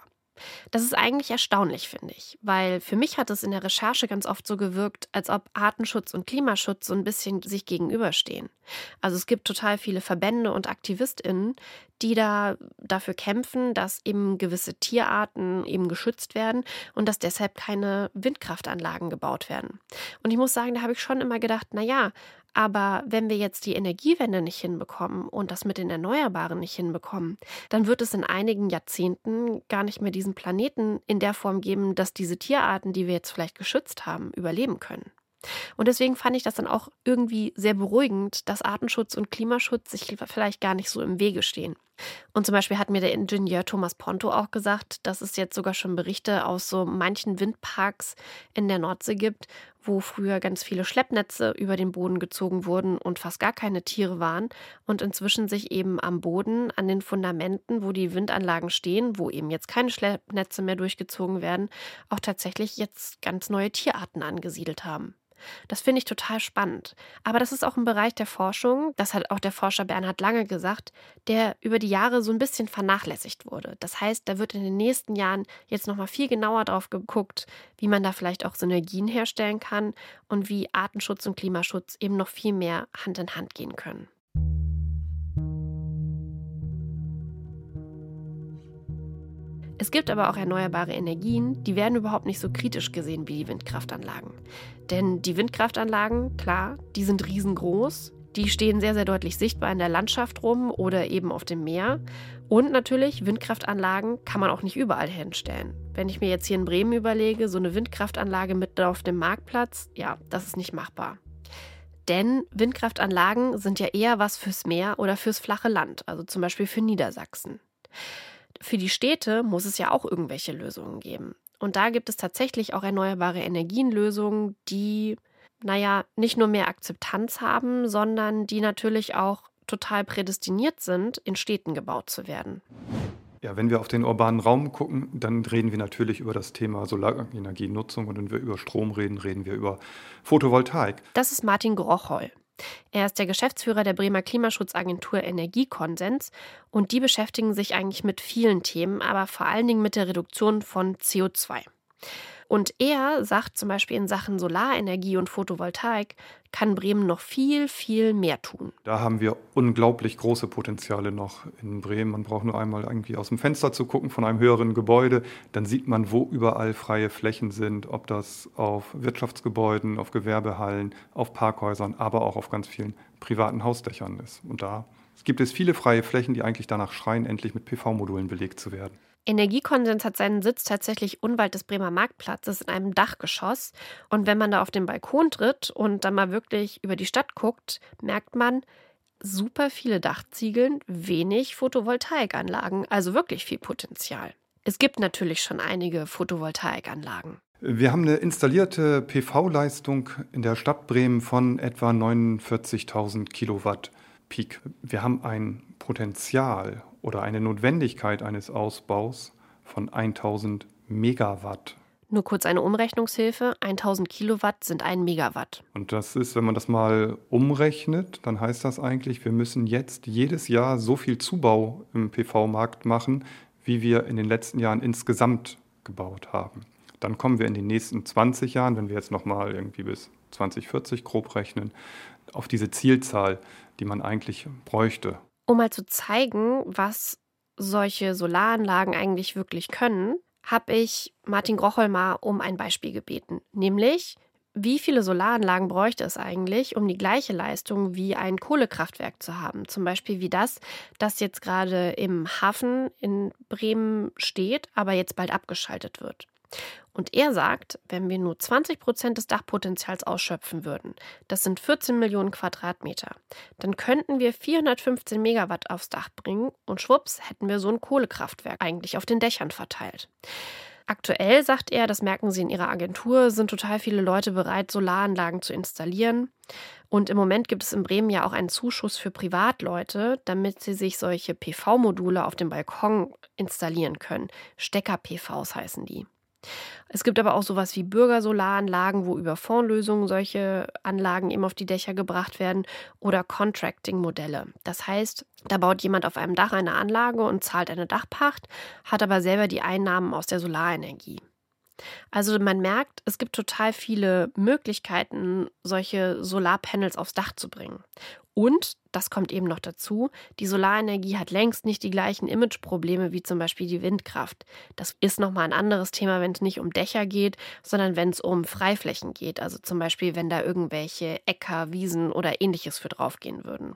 Das ist eigentlich erstaunlich, finde ich, weil für mich hat es in der Recherche ganz oft so gewirkt, als ob Artenschutz und Klimaschutz so ein bisschen sich gegenüberstehen. Also es gibt total viele Verbände und Aktivistinnen, die da dafür kämpfen, dass eben gewisse Tierarten eben geschützt werden und dass deshalb keine Windkraftanlagen gebaut werden. Und ich muss sagen, da habe ich schon immer gedacht, na ja, aber wenn wir jetzt die Energiewende nicht hinbekommen und das mit den Erneuerbaren nicht hinbekommen, dann wird es in einigen Jahrzehnten gar nicht mehr diesen Planeten in der Form geben, dass diese Tierarten, die wir jetzt vielleicht geschützt haben, überleben können. Und deswegen fand ich das dann auch irgendwie sehr beruhigend, dass Artenschutz und Klimaschutz sich vielleicht gar nicht so im Wege stehen. Und zum Beispiel hat mir der Ingenieur Thomas Ponto auch gesagt, dass es jetzt sogar schon Berichte aus so manchen Windparks in der Nordsee gibt, wo früher ganz viele Schleppnetze über den Boden gezogen wurden und fast gar keine Tiere waren und inzwischen sich eben am Boden, an den Fundamenten, wo die Windanlagen stehen, wo eben jetzt keine Schleppnetze mehr durchgezogen werden, auch tatsächlich jetzt ganz neue Tierarten angesiedelt haben. Das finde ich total spannend. Aber das ist auch ein Bereich der Forschung, das hat auch der Forscher Bernhard Lange gesagt, der über die Jahre so ein bisschen vernachlässigt wurde. Das heißt, da wird in den nächsten Jahren jetzt nochmal viel genauer drauf geguckt, wie man da vielleicht auch Synergien herstellen kann und wie Artenschutz und Klimaschutz eben noch viel mehr Hand in Hand gehen können. Es gibt aber auch erneuerbare Energien, die werden überhaupt nicht so kritisch gesehen wie die Windkraftanlagen. Denn die Windkraftanlagen, klar, die sind riesengroß, die stehen sehr, sehr deutlich sichtbar in der Landschaft rum oder eben auf dem Meer. Und natürlich, Windkraftanlagen kann man auch nicht überall hinstellen. Wenn ich mir jetzt hier in Bremen überlege, so eine Windkraftanlage mitten auf dem Marktplatz, ja, das ist nicht machbar. Denn Windkraftanlagen sind ja eher was fürs Meer oder fürs flache Land, also zum Beispiel für Niedersachsen für die Städte muss es ja auch irgendwelche Lösungen geben. Und da gibt es tatsächlich auch erneuerbare Energienlösungen, die naja, nicht nur mehr Akzeptanz haben, sondern die natürlich auch total prädestiniert sind, in Städten gebaut zu werden. Ja, wenn wir auf den urbanen Raum gucken, dann reden wir natürlich über das Thema Solarenergienutzung und wenn wir über Strom reden, reden wir über Photovoltaik. Das ist Martin Grochol. Er ist der Geschäftsführer der Bremer Klimaschutzagentur Energiekonsens und die beschäftigen sich eigentlich mit vielen Themen, aber vor allen Dingen mit der Reduktion von CO2. Und er sagt zum Beispiel in Sachen Solarenergie und Photovoltaik, kann Bremen noch viel, viel mehr tun. Da haben wir unglaublich große Potenziale noch in Bremen. Man braucht nur einmal irgendwie aus dem Fenster zu gucken von einem höheren Gebäude. Dann sieht man, wo überall freie Flächen sind, ob das auf Wirtschaftsgebäuden, auf Gewerbehallen, auf Parkhäusern, aber auch auf ganz vielen privaten Hausdächern ist. Und da gibt es viele freie Flächen, die eigentlich danach schreien, endlich mit PV-Modulen belegt zu werden. Energiekonsens hat seinen Sitz tatsächlich unweit des Bremer Marktplatzes in einem Dachgeschoss. Und wenn man da auf den Balkon tritt und dann mal wirklich über die Stadt guckt, merkt man, super viele Dachziegeln, wenig Photovoltaikanlagen, also wirklich viel Potenzial. Es gibt natürlich schon einige Photovoltaikanlagen. Wir haben eine installierte PV-Leistung in der Stadt Bremen von etwa 49.000 Kilowatt Peak. Wir haben ein Potenzial oder eine Notwendigkeit eines Ausbaus von 1000 Megawatt. Nur kurz eine Umrechnungshilfe. 1000 Kilowatt sind ein Megawatt. Und das ist, wenn man das mal umrechnet, dann heißt das eigentlich, wir müssen jetzt jedes Jahr so viel Zubau im PV-Markt machen, wie wir in den letzten Jahren insgesamt gebaut haben. Dann kommen wir in den nächsten 20 Jahren, wenn wir jetzt nochmal irgendwie bis 2040 grob rechnen, auf diese Zielzahl, die man eigentlich bräuchte. Um mal zu zeigen, was solche Solaranlagen eigentlich wirklich können, habe ich Martin Grochol mal um ein Beispiel gebeten. Nämlich, wie viele Solaranlagen bräuchte es eigentlich, um die gleiche Leistung wie ein Kohlekraftwerk zu haben? Zum Beispiel wie das, das jetzt gerade im Hafen in Bremen steht, aber jetzt bald abgeschaltet wird. Und er sagt, wenn wir nur 20 Prozent des Dachpotenzials ausschöpfen würden, das sind 14 Millionen Quadratmeter, dann könnten wir 415 Megawatt aufs Dach bringen und schwupps hätten wir so ein Kohlekraftwerk eigentlich auf den Dächern verteilt. Aktuell, sagt er, das merken sie in ihrer Agentur, sind total viele Leute bereit, Solaranlagen zu installieren. Und im Moment gibt es in Bremen ja auch einen Zuschuss für Privatleute, damit sie sich solche PV-Module auf dem Balkon installieren können. Stecker-PVs heißen die. Es gibt aber auch sowas wie Bürgersolaranlagen, wo über Fondslösungen solche Anlagen eben auf die Dächer gebracht werden oder Contracting-Modelle. Das heißt, da baut jemand auf einem Dach eine Anlage und zahlt eine Dachpacht, hat aber selber die Einnahmen aus der Solarenergie. Also man merkt, es gibt total viele Möglichkeiten, solche Solarpanels aufs Dach zu bringen. Und, das kommt eben noch dazu, die Solarenergie hat längst nicht die gleichen Imageprobleme wie zum Beispiel die Windkraft. Das ist nochmal ein anderes Thema, wenn es nicht um Dächer geht, sondern wenn es um Freiflächen geht. Also zum Beispiel, wenn da irgendwelche Äcker, Wiesen oder ähnliches für draufgehen würden.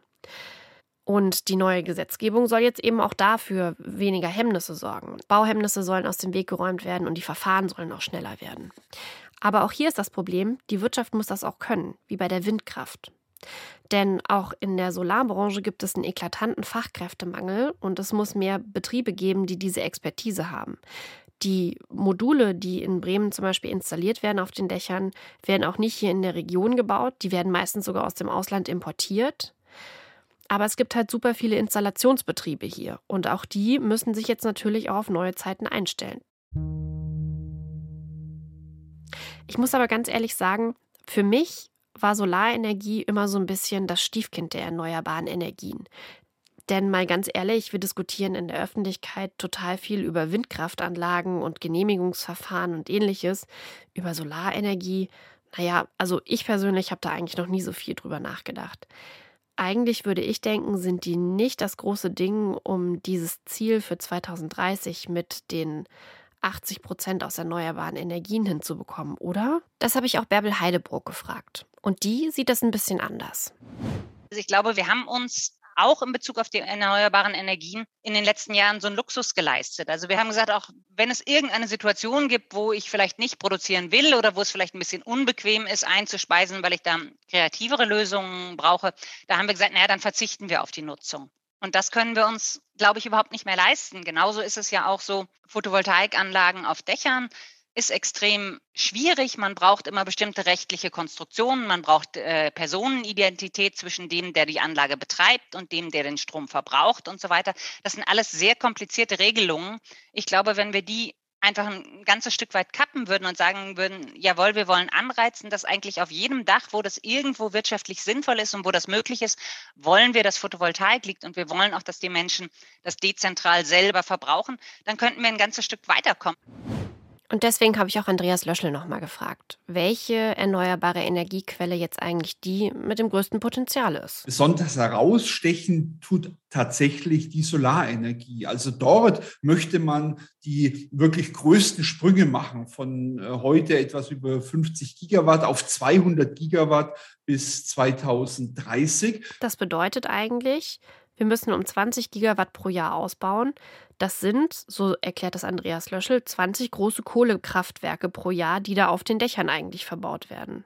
Und die neue Gesetzgebung soll jetzt eben auch dafür weniger Hemmnisse sorgen. Bauhemmnisse sollen aus dem Weg geräumt werden und die Verfahren sollen auch schneller werden. Aber auch hier ist das Problem, die Wirtschaft muss das auch können, wie bei der Windkraft. Denn auch in der Solarbranche gibt es einen eklatanten Fachkräftemangel und es muss mehr Betriebe geben, die diese Expertise haben. Die Module, die in Bremen zum Beispiel installiert werden auf den Dächern, werden auch nicht hier in der Region gebaut. Die werden meistens sogar aus dem Ausland importiert. Aber es gibt halt super viele Installationsbetriebe hier. Und auch die müssen sich jetzt natürlich auch auf neue Zeiten einstellen. Ich muss aber ganz ehrlich sagen, für mich war Solarenergie immer so ein bisschen das Stiefkind der erneuerbaren Energien. Denn mal ganz ehrlich, wir diskutieren in der Öffentlichkeit total viel über Windkraftanlagen und Genehmigungsverfahren und ähnliches, über Solarenergie. Naja, also ich persönlich habe da eigentlich noch nie so viel drüber nachgedacht. Eigentlich würde ich denken, sind die nicht das große Ding, um dieses Ziel für 2030 mit den 80 Prozent aus erneuerbaren Energien hinzubekommen, oder? Das habe ich auch Bärbel Heidebruck gefragt. Und die sieht das ein bisschen anders. Also ich glaube, wir haben uns auch in Bezug auf die erneuerbaren Energien in den letzten Jahren so einen Luxus geleistet. Also wir haben gesagt, auch wenn es irgendeine Situation gibt, wo ich vielleicht nicht produzieren will oder wo es vielleicht ein bisschen unbequem ist einzuspeisen, weil ich da kreativere Lösungen brauche, da haben wir gesagt, naja, dann verzichten wir auf die Nutzung. Und das können wir uns, glaube ich, überhaupt nicht mehr leisten. Genauso ist es ja auch so Photovoltaikanlagen auf Dächern. ist extrem schwierig. Man braucht immer bestimmte rechtliche Konstruktionen. Man braucht äh, Personenidentität zwischen dem, der die Anlage betreibt und dem, der den Strom verbraucht und so weiter. Das sind alles sehr komplizierte Regelungen. Ich glaube, wenn wir die einfach ein ganzes Stück weit kappen würden und sagen würden, jawohl, wir wollen anreizen, dass eigentlich auf jedem Dach, wo das irgendwo wirtschaftlich sinnvoll ist und wo das möglich ist, wollen wir, dass Photovoltaik liegt und wir wollen auch, dass die Menschen das dezentral selber verbrauchen, dann könnten wir ein ganzes Stück weiterkommen. Und deswegen habe ich auch Andreas Löschel nochmal gefragt, welche erneuerbare Energiequelle jetzt eigentlich die mit dem größten Potenzial ist. Besonders herausstechen tut tatsächlich die Solarenergie. Also dort möchte man die wirklich größten Sprünge machen von äh, heute etwas über 50 Gigawatt auf 200 Gigawatt bis 2030. Das bedeutet eigentlich, wir müssen um 20 Gigawatt pro Jahr ausbauen. Das sind, so erklärt das Andreas Löschel, 20 große Kohlekraftwerke pro Jahr, die da auf den Dächern eigentlich verbaut werden.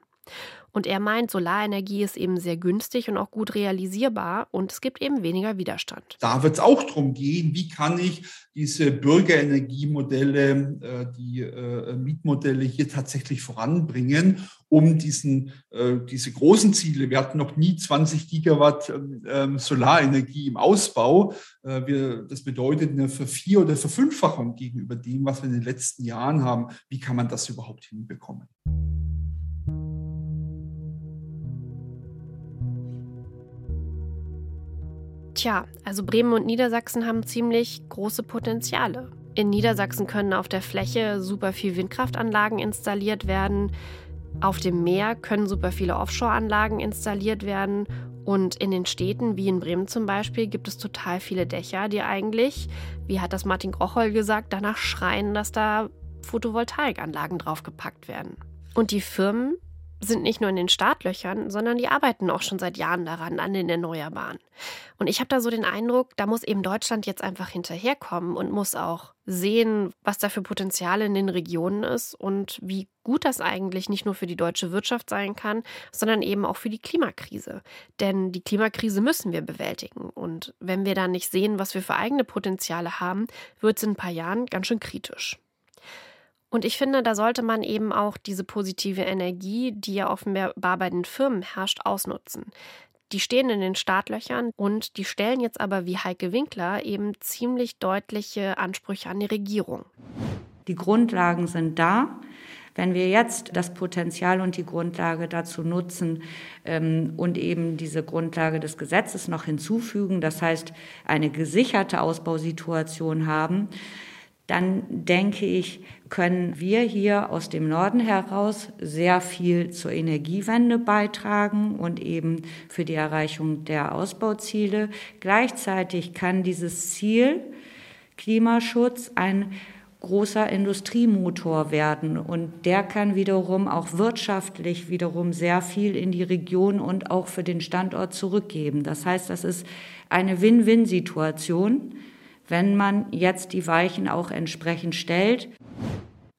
Und er meint, Solarenergie ist eben sehr günstig und auch gut realisierbar und es gibt eben weniger Widerstand. Da wird es auch darum gehen, wie kann ich diese Bürgerenergiemodelle, äh, die äh, Mietmodelle hier tatsächlich voranbringen, um diesen, äh, diese großen Ziele, wir hatten noch nie 20 Gigawatt ähm, Solarenergie im Ausbau, das bedeutet eine Vervier- oder Verfünffachung gegenüber dem, was wir in den letzten Jahren haben. Wie kann man das überhaupt hinbekommen? Tja, also Bremen und Niedersachsen haben ziemlich große Potenziale. In Niedersachsen können auf der Fläche super viel Windkraftanlagen installiert werden. Auf dem Meer können super viele Offshore-Anlagen installiert werden. Und in den Städten, wie in Bremen zum Beispiel, gibt es total viele Dächer, die eigentlich, wie hat das Martin Grochol gesagt, danach schreien, dass da Photovoltaikanlagen draufgepackt werden. Und die Firmen sind nicht nur in den Startlöchern, sondern die arbeiten auch schon seit Jahren daran, an den Erneuerbaren. Und ich habe da so den Eindruck, da muss eben Deutschland jetzt einfach hinterherkommen und muss auch sehen, was da für Potenzial in den Regionen ist und wie gut das eigentlich nicht nur für die deutsche Wirtschaft sein kann, sondern eben auch für die Klimakrise. Denn die Klimakrise müssen wir bewältigen. Und wenn wir da nicht sehen, was wir für eigene Potenziale haben, wird es in ein paar Jahren ganz schön kritisch. Und ich finde, da sollte man eben auch diese positive Energie, die ja offenbar bei den Firmen herrscht, ausnutzen. Die stehen in den Startlöchern und die stellen jetzt aber wie Heike Winkler eben ziemlich deutliche Ansprüche an die Regierung. Die Grundlagen sind da. Wenn wir jetzt das Potenzial und die Grundlage dazu nutzen ähm, und eben diese Grundlage des Gesetzes noch hinzufügen, das heißt eine gesicherte Ausbausituation haben, dann denke ich, können wir hier aus dem Norden heraus sehr viel zur Energiewende beitragen und eben für die Erreichung der Ausbauziele. Gleichzeitig kann dieses Ziel Klimaschutz ein großer Industriemotor werden und der kann wiederum auch wirtschaftlich wiederum sehr viel in die Region und auch für den Standort zurückgeben. Das heißt, das ist eine Win-Win-Situation wenn man jetzt die Weichen auch entsprechend stellt.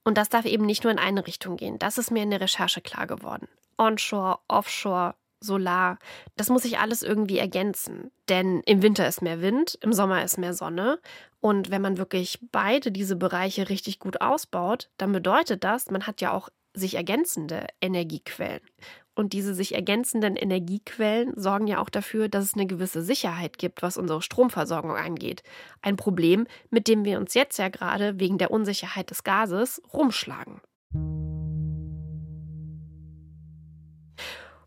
Und das darf eben nicht nur in eine Richtung gehen. Das ist mir in der Recherche klar geworden. Onshore, Offshore, Solar, das muss sich alles irgendwie ergänzen. Denn im Winter ist mehr Wind, im Sommer ist mehr Sonne. Und wenn man wirklich beide diese Bereiche richtig gut ausbaut, dann bedeutet das, man hat ja auch sich ergänzende Energiequellen. Und diese sich ergänzenden Energiequellen sorgen ja auch dafür, dass es eine gewisse Sicherheit gibt, was unsere Stromversorgung angeht. Ein Problem, mit dem wir uns jetzt ja gerade wegen der Unsicherheit des Gases rumschlagen.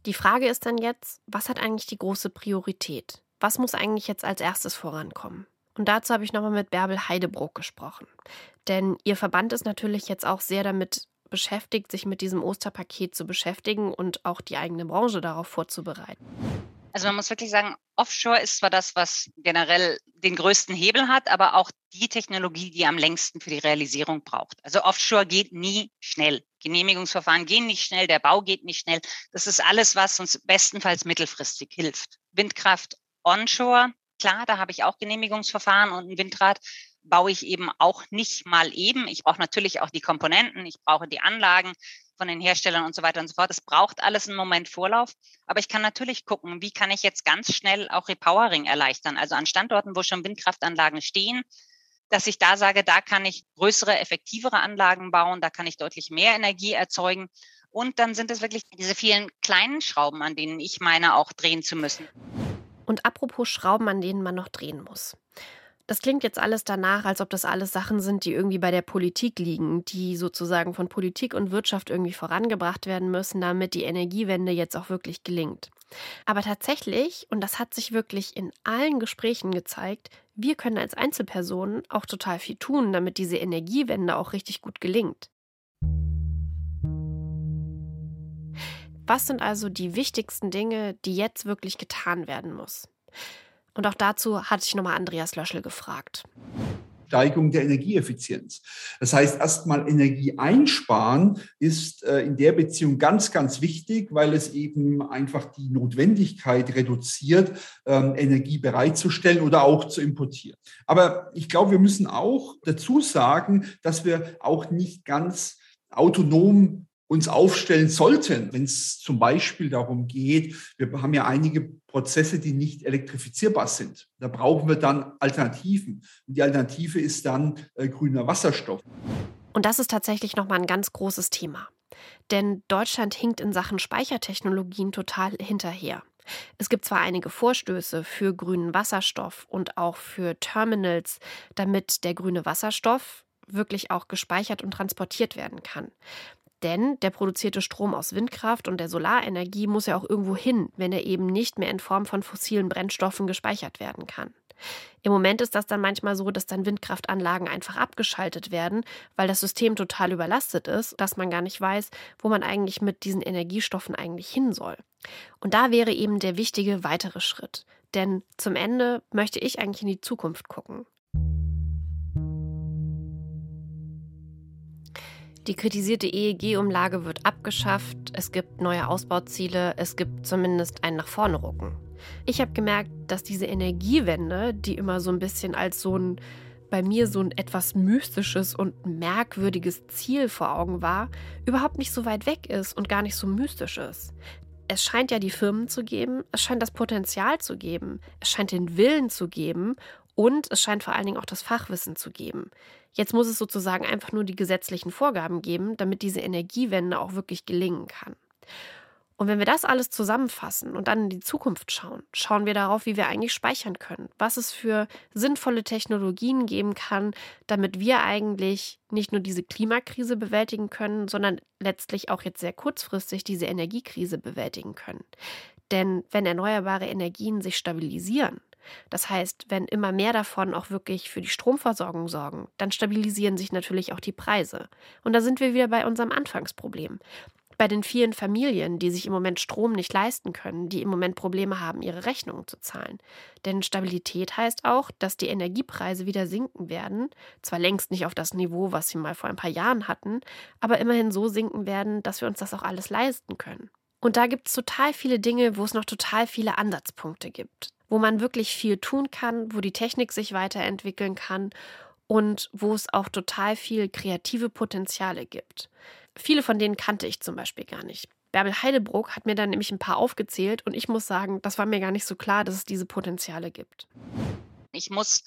Die Frage ist dann jetzt, was hat eigentlich die große Priorität? Was muss eigentlich jetzt als erstes vorankommen? Und dazu habe ich nochmal mit Bärbel Heidebruck gesprochen. Denn ihr Verband ist natürlich jetzt auch sehr damit beschäftigt, sich mit diesem Osterpaket zu beschäftigen und auch die eigene Branche darauf vorzubereiten? Also man muss wirklich sagen, Offshore ist zwar das, was generell den größten Hebel hat, aber auch die Technologie, die am längsten für die Realisierung braucht. Also Offshore geht nie schnell. Genehmigungsverfahren gehen nicht schnell, der Bau geht nicht schnell. Das ist alles, was uns bestenfalls mittelfristig hilft. Windkraft onshore, klar, da habe ich auch Genehmigungsverfahren und ein Windrad baue ich eben auch nicht mal eben. Ich brauche natürlich auch die Komponenten, ich brauche die Anlagen von den Herstellern und so weiter und so fort. Das braucht alles einen Moment Vorlauf. Aber ich kann natürlich gucken, wie kann ich jetzt ganz schnell auch Repowering erleichtern. Also an Standorten, wo schon Windkraftanlagen stehen, dass ich da sage, da kann ich größere, effektivere Anlagen bauen, da kann ich deutlich mehr Energie erzeugen. Und dann sind es wirklich diese vielen kleinen Schrauben, an denen ich meine, auch drehen zu müssen. Und apropos Schrauben, an denen man noch drehen muss. Das klingt jetzt alles danach, als ob das alles Sachen sind, die irgendwie bei der Politik liegen, die sozusagen von Politik und Wirtschaft irgendwie vorangebracht werden müssen, damit die Energiewende jetzt auch wirklich gelingt. Aber tatsächlich, und das hat sich wirklich in allen Gesprächen gezeigt, wir können als Einzelpersonen auch total viel tun, damit diese Energiewende auch richtig gut gelingt. Was sind also die wichtigsten Dinge, die jetzt wirklich getan werden muss? Und auch dazu hatte ich nochmal Andreas Löschel gefragt. Steigerung der Energieeffizienz. Das heißt, erstmal Energie einsparen ist äh, in der Beziehung ganz, ganz wichtig, weil es eben einfach die Notwendigkeit reduziert, ähm, Energie bereitzustellen oder auch zu importieren. Aber ich glaube, wir müssen auch dazu sagen, dass wir auch nicht ganz autonom uns aufstellen sollten, wenn es zum Beispiel darum geht, wir haben ja einige Prozesse, die nicht elektrifizierbar sind. Da brauchen wir dann Alternativen. Und die Alternative ist dann äh, grüner Wasserstoff. Und das ist tatsächlich nochmal ein ganz großes Thema. Denn Deutschland hinkt in Sachen Speichertechnologien total hinterher. Es gibt zwar einige Vorstöße für grünen Wasserstoff und auch für Terminals, damit der grüne Wasserstoff wirklich auch gespeichert und transportiert werden kann. Denn der produzierte Strom aus Windkraft und der Solarenergie muss ja auch irgendwo hin, wenn er eben nicht mehr in Form von fossilen Brennstoffen gespeichert werden kann. Im Moment ist das dann manchmal so, dass dann Windkraftanlagen einfach abgeschaltet werden, weil das System total überlastet ist, dass man gar nicht weiß, wo man eigentlich mit diesen Energiestoffen eigentlich hin soll. Und da wäre eben der wichtige weitere Schritt. Denn zum Ende möchte ich eigentlich in die Zukunft gucken. Die kritisierte EEG-Umlage wird abgeschafft, es gibt neue Ausbauziele, es gibt zumindest ein nach vorne rucken. Ich habe gemerkt, dass diese Energiewende, die immer so ein bisschen als so ein bei mir so ein etwas mystisches und merkwürdiges Ziel vor Augen war, überhaupt nicht so weit weg ist und gar nicht so mystisch ist. Es scheint ja die Firmen zu geben, es scheint das Potenzial zu geben, es scheint den Willen zu geben und es scheint vor allen Dingen auch das Fachwissen zu geben. Jetzt muss es sozusagen einfach nur die gesetzlichen Vorgaben geben, damit diese Energiewende auch wirklich gelingen kann. Und wenn wir das alles zusammenfassen und dann in die Zukunft schauen, schauen wir darauf, wie wir eigentlich speichern können, was es für sinnvolle Technologien geben kann, damit wir eigentlich nicht nur diese Klimakrise bewältigen können, sondern letztlich auch jetzt sehr kurzfristig diese Energiekrise bewältigen können. Denn wenn erneuerbare Energien sich stabilisieren, das heißt, wenn immer mehr davon auch wirklich für die Stromversorgung sorgen, dann stabilisieren sich natürlich auch die Preise. Und da sind wir wieder bei unserem Anfangsproblem. Bei den vielen Familien, die sich im Moment Strom nicht leisten können, die im Moment Probleme haben, ihre Rechnungen zu zahlen. Denn Stabilität heißt auch, dass die Energiepreise wieder sinken werden. Zwar längst nicht auf das Niveau, was sie mal vor ein paar Jahren hatten, aber immerhin so sinken werden, dass wir uns das auch alles leisten können. Und da gibt es total viele Dinge, wo es noch total viele Ansatzpunkte gibt wo man wirklich viel tun kann, wo die Technik sich weiterentwickeln kann und wo es auch total viel kreative Potenziale gibt. Viele von denen kannte ich zum Beispiel gar nicht. Bärbel Heidebruck hat mir dann nämlich ein paar aufgezählt und ich muss sagen, das war mir gar nicht so klar, dass es diese Potenziale gibt. Ich muss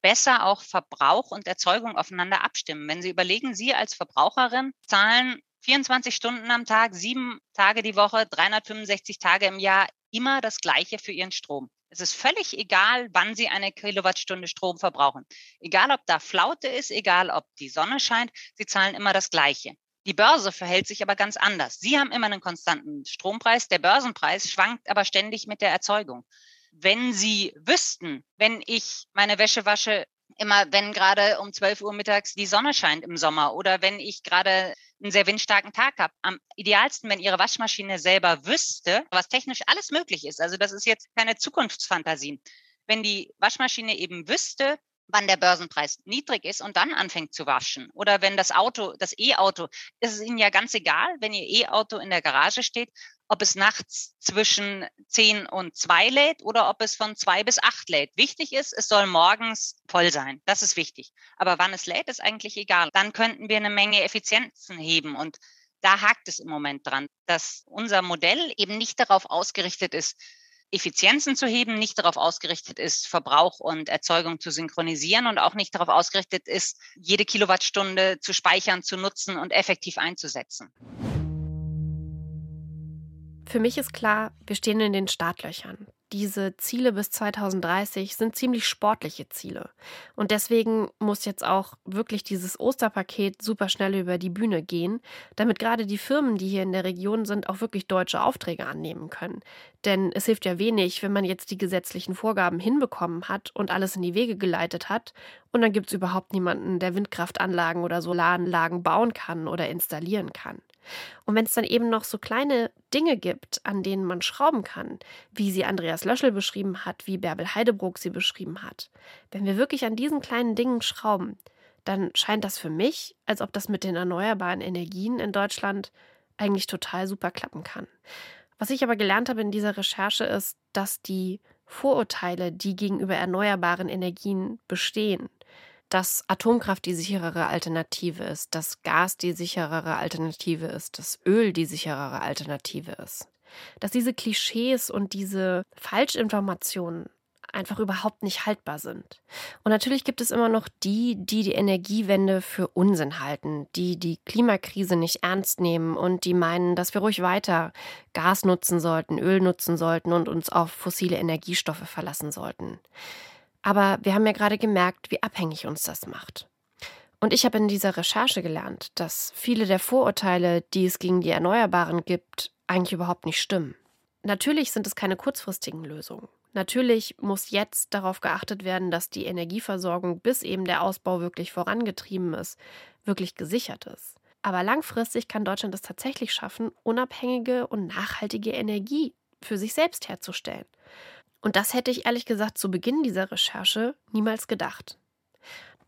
besser auch Verbrauch und Erzeugung aufeinander abstimmen. Wenn Sie überlegen, Sie als Verbraucherin zahlen 24 Stunden am Tag, sieben Tage die Woche, 365 Tage im Jahr immer das Gleiche für Ihren Strom. Es ist völlig egal, wann Sie eine Kilowattstunde Strom verbrauchen. Egal, ob da Flaute ist, egal, ob die Sonne scheint, Sie zahlen immer das Gleiche. Die Börse verhält sich aber ganz anders. Sie haben immer einen konstanten Strompreis. Der Börsenpreis schwankt aber ständig mit der Erzeugung. Wenn Sie wüssten, wenn ich meine Wäsche wasche, immer wenn gerade um 12 Uhr mittags die Sonne scheint im Sommer oder wenn ich gerade einen sehr windstarken Tag habe. Am idealsten, wenn Ihre Waschmaschine selber wüsste, was technisch alles möglich ist. Also das ist jetzt keine Zukunftsfantasien. Wenn die Waschmaschine eben wüsste, wann der Börsenpreis niedrig ist und dann anfängt zu waschen. Oder wenn das Auto, das E-Auto, ist es Ihnen ja ganz egal, wenn Ihr E-Auto in der Garage steht, ob es nachts zwischen 10 und 2 lädt oder ob es von 2 bis 8 lädt. Wichtig ist, es soll morgens voll sein. Das ist wichtig. Aber wann es lädt, ist eigentlich egal. Dann könnten wir eine Menge Effizienzen heben und da hakt es im Moment dran, dass unser Modell eben nicht darauf ausgerichtet ist, Effizienzen zu heben, nicht darauf ausgerichtet ist, Verbrauch und Erzeugung zu synchronisieren und auch nicht darauf ausgerichtet ist, jede Kilowattstunde zu speichern, zu nutzen und effektiv einzusetzen. Für mich ist klar, wir stehen in den Startlöchern. Diese Ziele bis 2030 sind ziemlich sportliche Ziele. Und deswegen muss jetzt auch wirklich dieses Osterpaket super schnell über die Bühne gehen, damit gerade die Firmen, die hier in der Region sind, auch wirklich deutsche Aufträge annehmen können. Denn es hilft ja wenig, wenn man jetzt die gesetzlichen Vorgaben hinbekommen hat und alles in die Wege geleitet hat und dann gibt es überhaupt niemanden, der Windkraftanlagen oder Solaranlagen bauen kann oder installieren kann. Und wenn es dann eben noch so kleine Dinge gibt, an denen man schrauben kann, wie sie Andreas Löschel beschrieben hat, wie Bärbel Heidebruck sie beschrieben hat, wenn wir wirklich an diesen kleinen Dingen schrauben, dann scheint das für mich, als ob das mit den erneuerbaren Energien in Deutschland eigentlich total super klappen kann. Was ich aber gelernt habe in dieser Recherche ist, dass die Vorurteile, die gegenüber erneuerbaren Energien bestehen, dass Atomkraft die sicherere Alternative ist, dass Gas die sicherere Alternative ist, dass Öl die sicherere Alternative ist. Dass diese Klischees und diese Falschinformationen einfach überhaupt nicht haltbar sind. Und natürlich gibt es immer noch die, die die Energiewende für Unsinn halten, die die Klimakrise nicht ernst nehmen und die meinen, dass wir ruhig weiter Gas nutzen sollten, Öl nutzen sollten und uns auf fossile Energiestoffe verlassen sollten. Aber wir haben ja gerade gemerkt, wie abhängig uns das macht. Und ich habe in dieser Recherche gelernt, dass viele der Vorurteile, die es gegen die Erneuerbaren gibt, eigentlich überhaupt nicht stimmen. Natürlich sind es keine kurzfristigen Lösungen. Natürlich muss jetzt darauf geachtet werden, dass die Energieversorgung, bis eben der Ausbau wirklich vorangetrieben ist, wirklich gesichert ist. Aber langfristig kann Deutschland es tatsächlich schaffen, unabhängige und nachhaltige Energie für sich selbst herzustellen. Und das hätte ich ehrlich gesagt zu Beginn dieser Recherche niemals gedacht.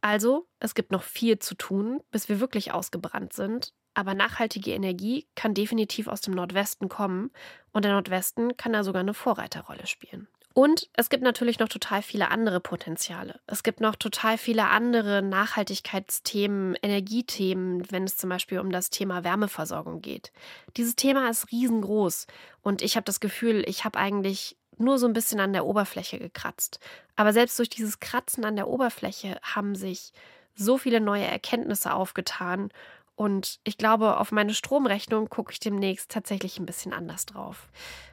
Also, es gibt noch viel zu tun, bis wir wirklich ausgebrannt sind, aber nachhaltige Energie kann definitiv aus dem Nordwesten kommen und der Nordwesten kann da sogar eine Vorreiterrolle spielen. Und es gibt natürlich noch total viele andere Potenziale. Es gibt noch total viele andere Nachhaltigkeitsthemen, Energiethemen, wenn es zum Beispiel um das Thema Wärmeversorgung geht. Dieses Thema ist riesengroß und ich habe das Gefühl, ich habe eigentlich nur so ein bisschen an der Oberfläche gekratzt. Aber selbst durch dieses Kratzen an der Oberfläche haben sich so viele neue Erkenntnisse aufgetan. Und ich glaube, auf meine Stromrechnung gucke ich demnächst tatsächlich ein bisschen anders drauf.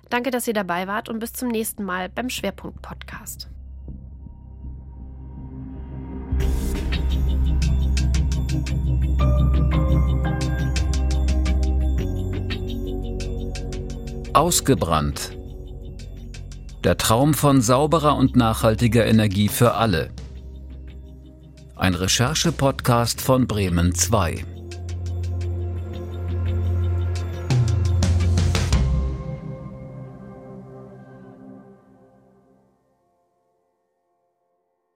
Danke, dass ihr dabei wart und bis zum nächsten Mal beim Schwerpunkt Podcast. Ausgebrannt der Traum von sauberer und nachhaltiger Energie für alle. Ein Recherche-Podcast von Bremen 2.